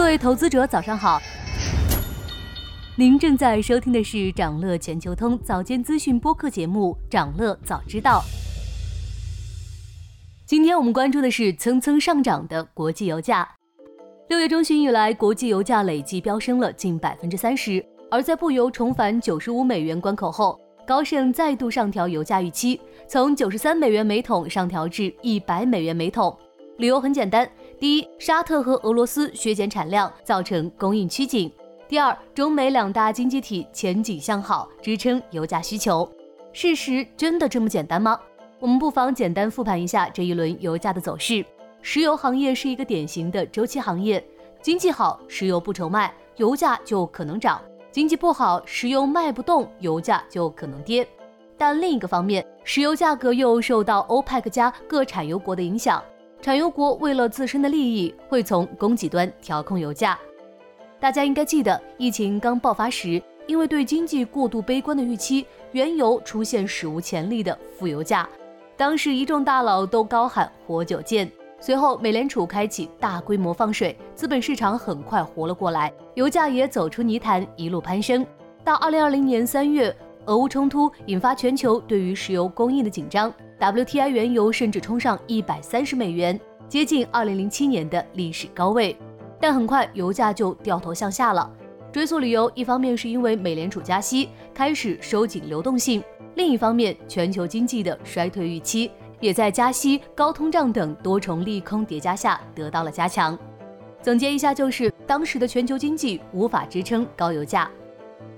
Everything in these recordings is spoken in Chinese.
各位投资者，早上好。您正在收听的是长乐全球通早间资讯播客节目《长乐早知道》。今天我们关注的是蹭蹭上涨的国际油价。六月中旬以来，国际油价累计飙升了近百分之三十。而在布油重返九十五美元关口后，高盛再度上调油价预期，从九十三美元每桶上调至一百美元每桶。理由很简单：第一，沙特和俄罗斯削减产量，造成供应趋紧。第二，中美两大经济体前景向好，支撑油价需求。事实真的这么简单吗？我们不妨简单复盘一下这一轮油价的走势。石油行业是一个典型的周期行业，经济好，石油不愁卖，油价就可能涨；经济不好，石油卖不动，油价就可能跌。但另一个方面，石油价格又受到欧佩克加各产油国的影响，产油国为了自身的利益，会从供给端调控油价。大家应该记得，疫情刚爆发时，因为对经济过度悲观的预期，原油出现史无前例的负油价。当时一众大佬都高喊“活久见”。随后，美联储开启大规模放水，资本市场很快活了过来，油价也走出泥潭，一路攀升。到二零二零年三月，俄乌冲突引发全球对于石油供应的紧张，WTI 原油甚至冲上一百三十美元，接近二零零七年的历史高位。但很快油价就掉头向下了。追溯理由，一方面是因为美联储加息开始收紧流动性，另一方面全球经济的衰退预期也在加息、高通胀等多重利空叠加下得到了加强。总结一下，就是当时的全球经济无法支撑高油价。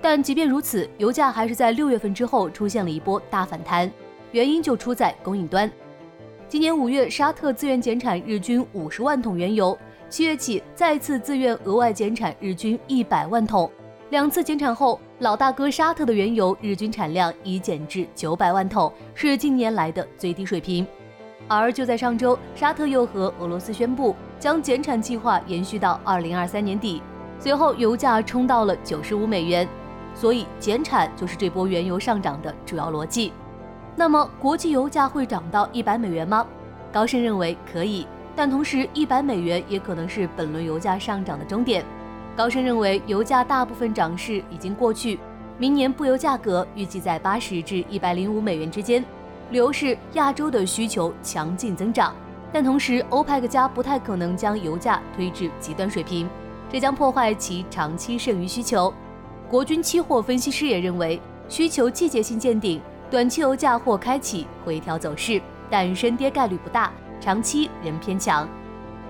但即便如此，油价还是在六月份之后出现了一波大反弹，原因就出在供应端。今年五月，沙特自愿减产日均五十万桶原油。七月起再次自愿额外减产日均一百万桶，两次减产后，老大哥沙特的原油日均产量已减至九百万桶，是近年来的最低水平。而就在上周，沙特又和俄罗斯宣布将减产计划延续到二零二三年底，随后油价冲到了九十五美元，所以减产就是这波原油上涨的主要逻辑。那么，国际油价会涨到一百美元吗？高盛认为可以。但同时，一百美元也可能是本轮油价上涨的终点。高盛认为，油价大部分涨势已经过去，明年布油价格预计在八十至一百零五美元之间。理由是亚洲的需求强劲增长，但同时欧佩克加不太可能将油价推至极端水平，这将破坏其长期剩余需求。国军期货分析师也认为，需求季节性见顶，短期油价或开启回调走势，但深跌概率不大。长期仍偏强，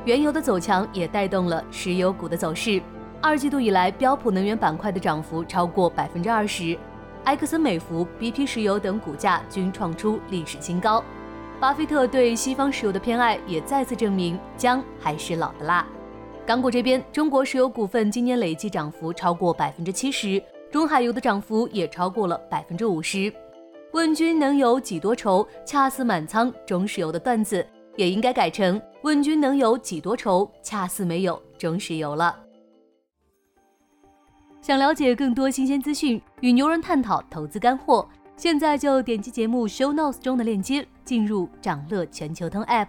原油的走强也带动了石油股的走势。二季度以来，标普能源板块的涨幅超过百分之二十，埃克森美孚、BP 石油等股价均创出历史新高。巴菲特对西方石油的偏爱也再次证明姜还是老的辣。港股这边，中国石油股份今年累计涨幅超过百分之七十，中海油的涨幅也超过了百分之五十。问君能有几多愁，恰似满仓中石油的段子。也应该改成“问君能有几多愁，恰似没有中石油”了。想了解更多新鲜资讯，与牛人探讨投资干货，现在就点击节目 show notes 中的链接，进入掌乐全球通 app。